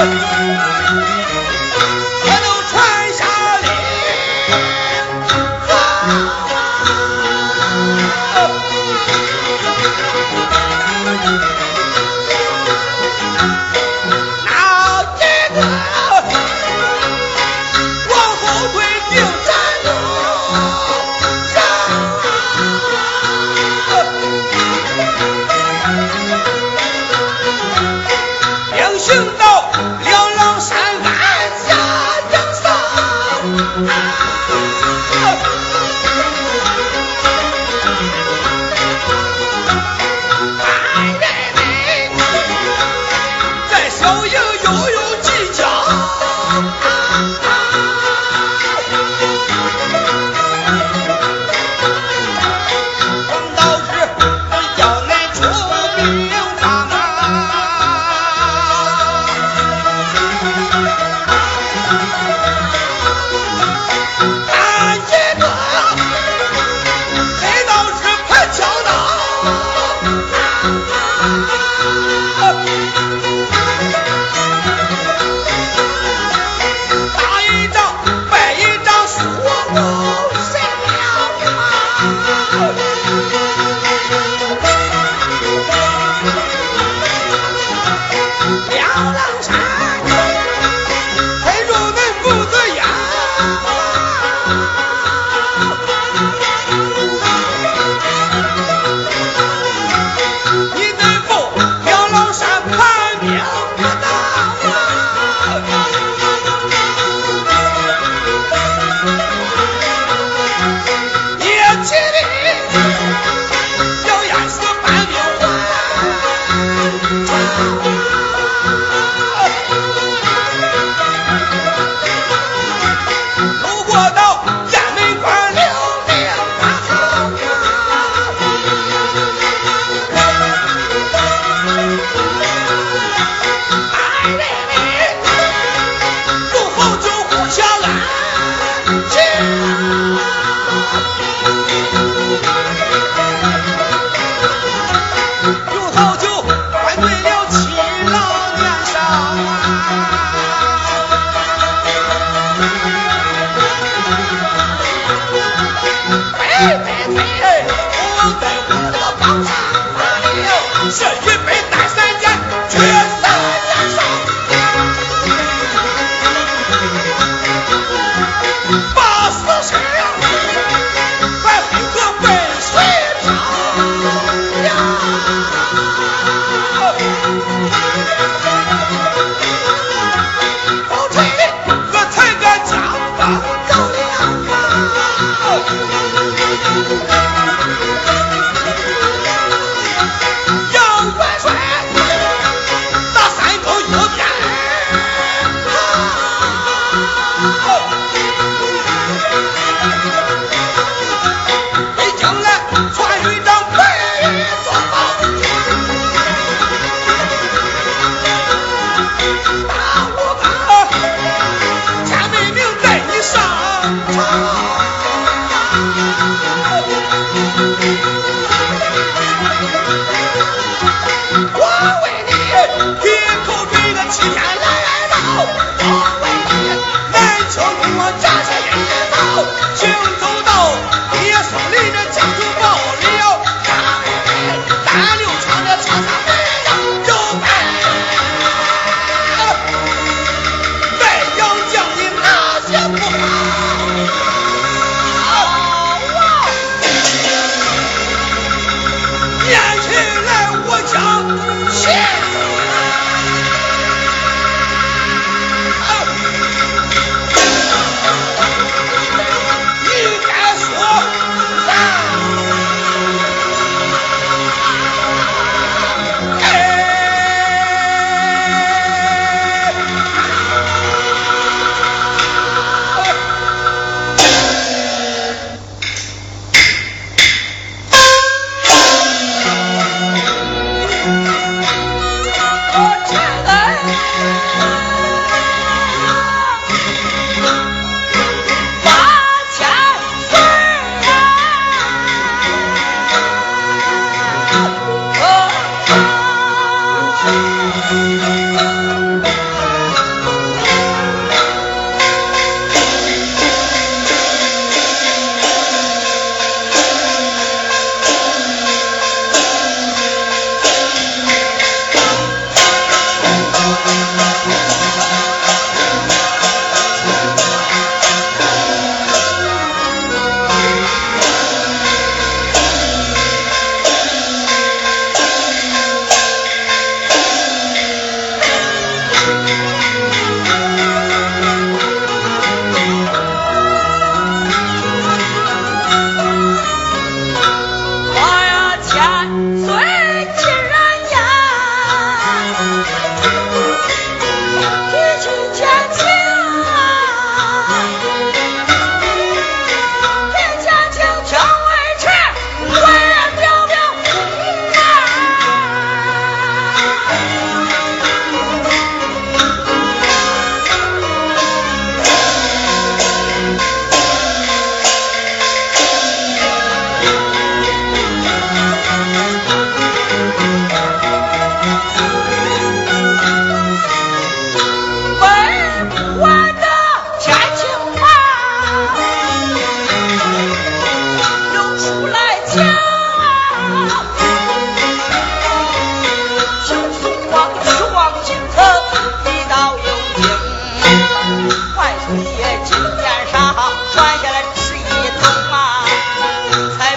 Woo!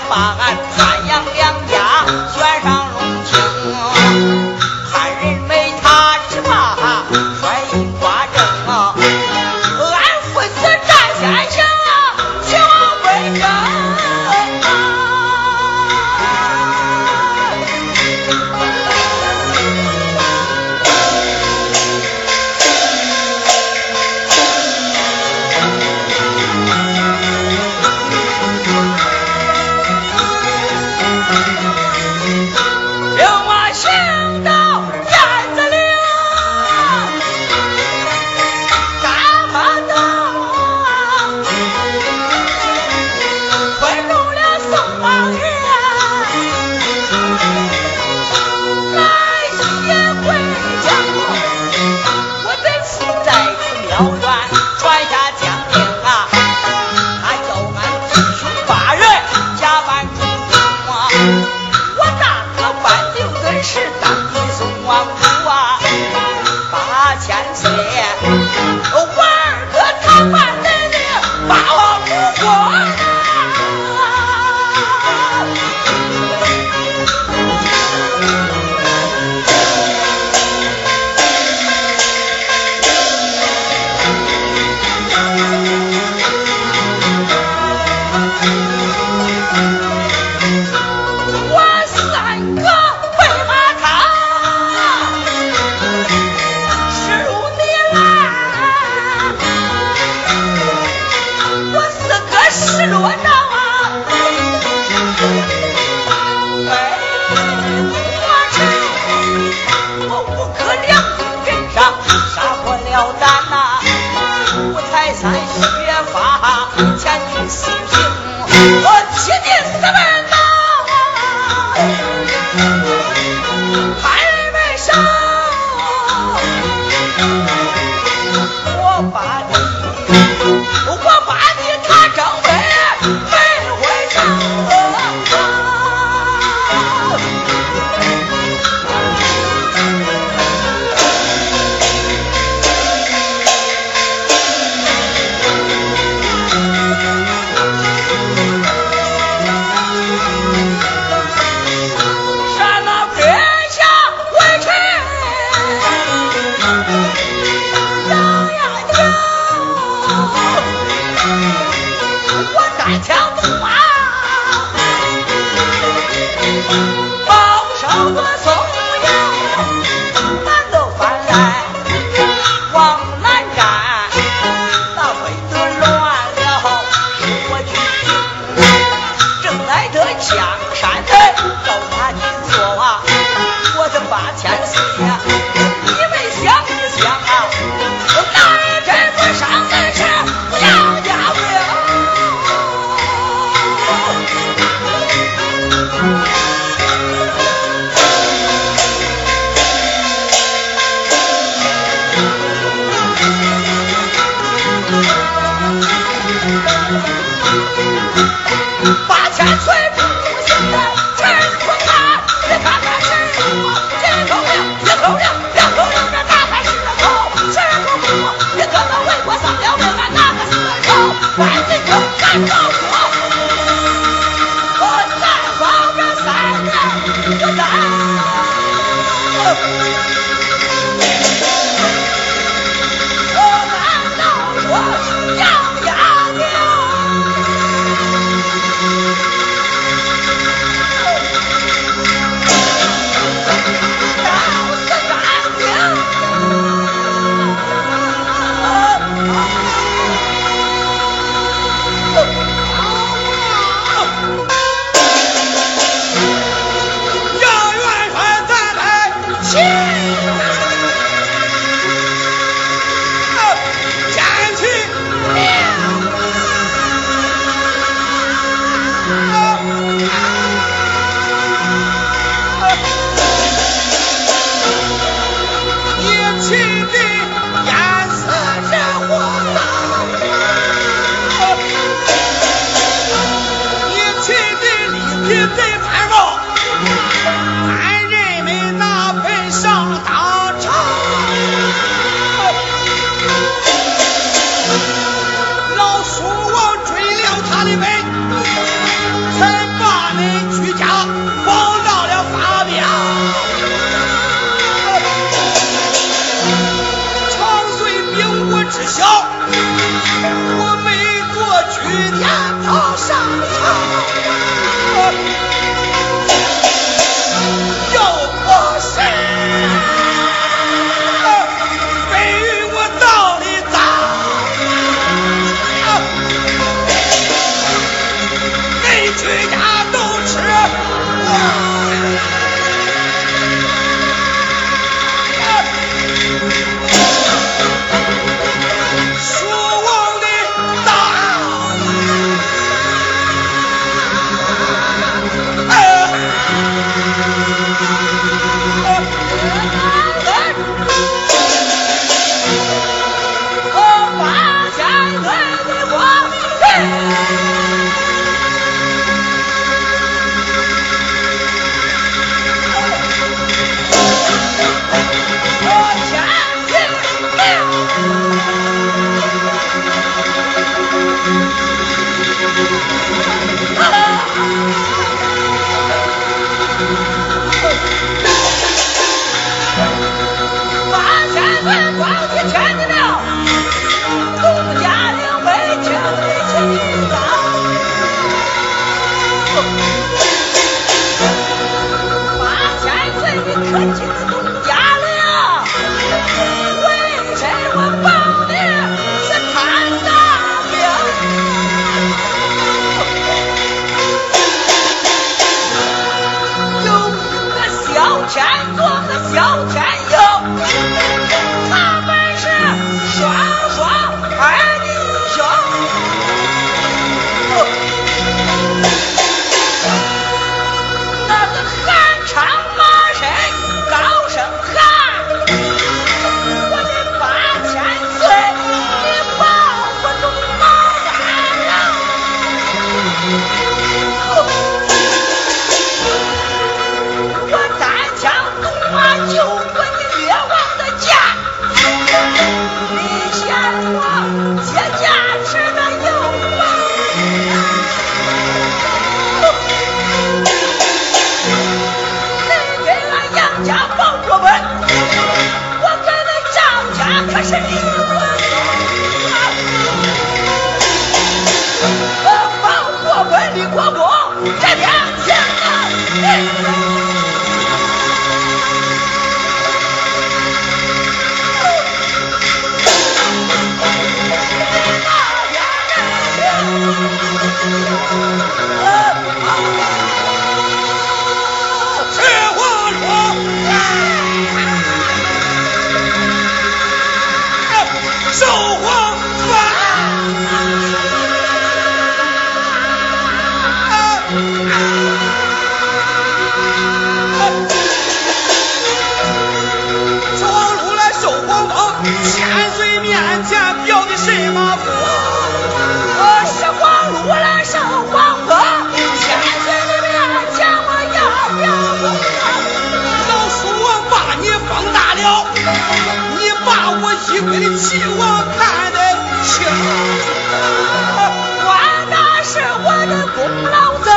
把俺太阳两家悬上。王公千岁面前表的什么功？我是黄禄来受黄哥，千岁的面前我要表功。老叔我把你放大了，你把我一归的齐王看得清。管那是我的功劳走，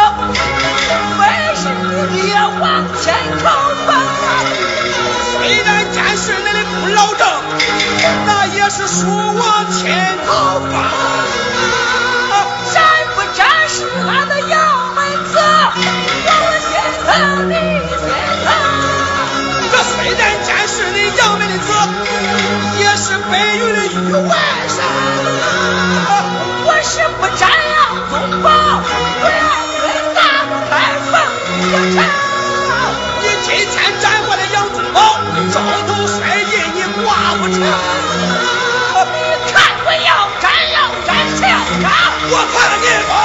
非是你爹往前头奔。虽然见是你的功劳正，那也是叔王牵头发。谁不沾是俺的杨门子？我心疼你心疼。这虽然见是你杨门的子，也是北域的玉外甥。我是不沾杨宗保，不要对大不开封斩？我看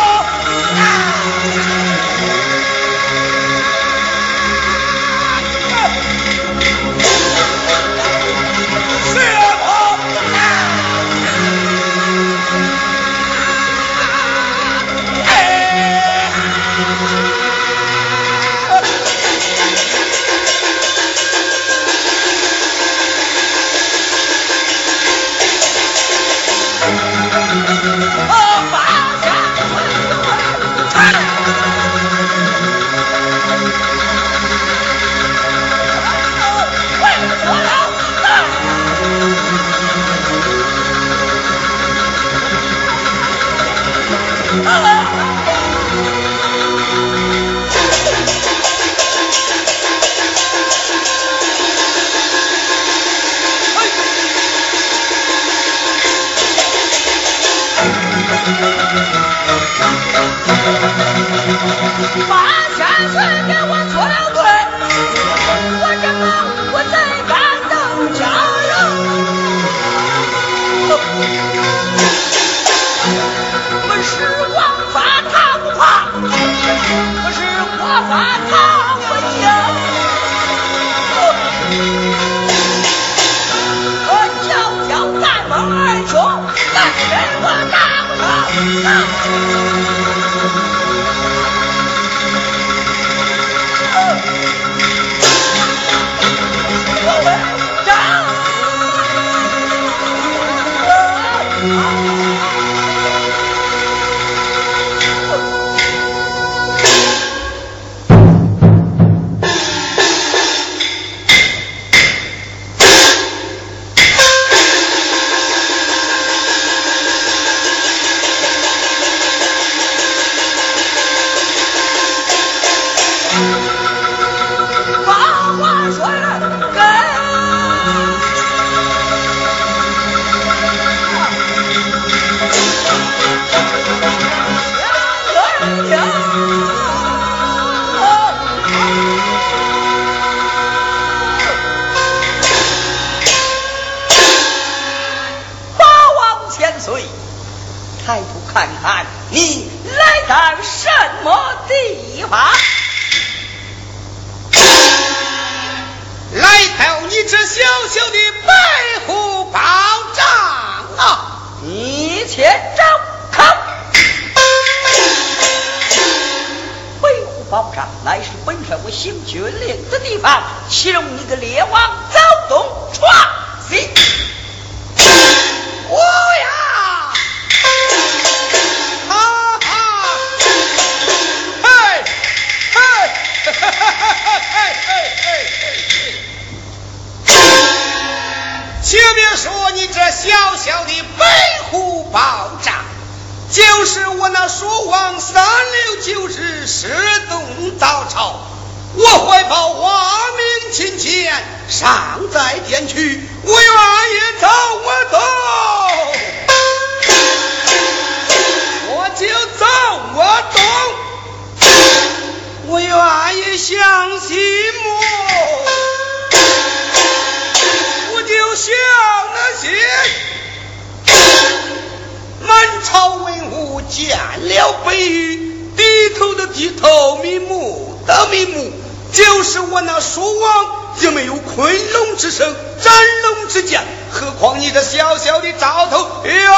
况你这小小的兆头，愿容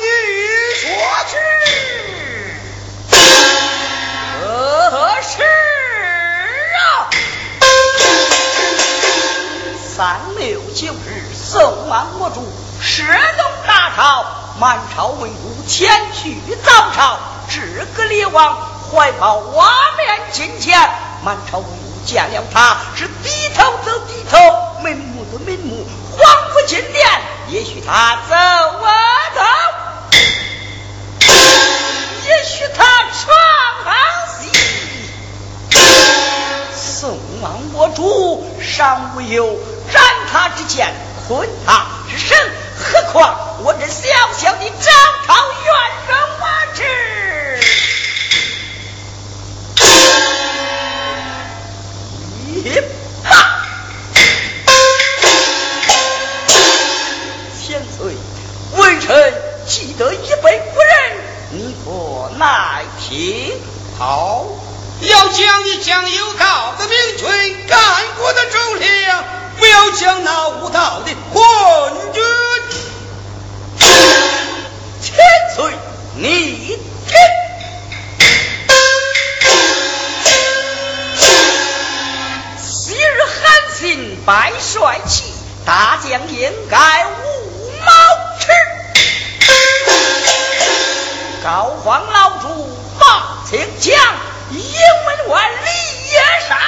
你说去。何事啊？三六九日，宋王国主涉动大朝，满朝文武前去早朝，至个列王怀抱瓦面金钱，满朝文武见了他是低头走低头，眉目走门目，王府金殿，也许他走我走，也许他闯好戏。宋王我主尚无有斩他之剑，困他之身，何况我这小小的张朝元人我之？一耐听？好，要将你将有道的明君干过的忠良，不要将那无道的昏君。千岁，你听。新拜帅气，大将应该无毛齿。高皇老主马清江，营门万里也杀。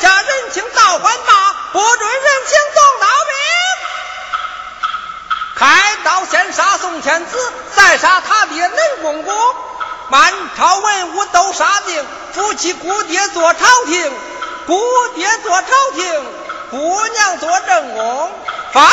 家人情造反骂，不准人情总刀兵。开刀先杀宋天子，再杀他爹雷公公。满朝文武都杀尽，夫妻姑爹坐朝廷，姑爹坐朝廷，姑娘坐正宫，防。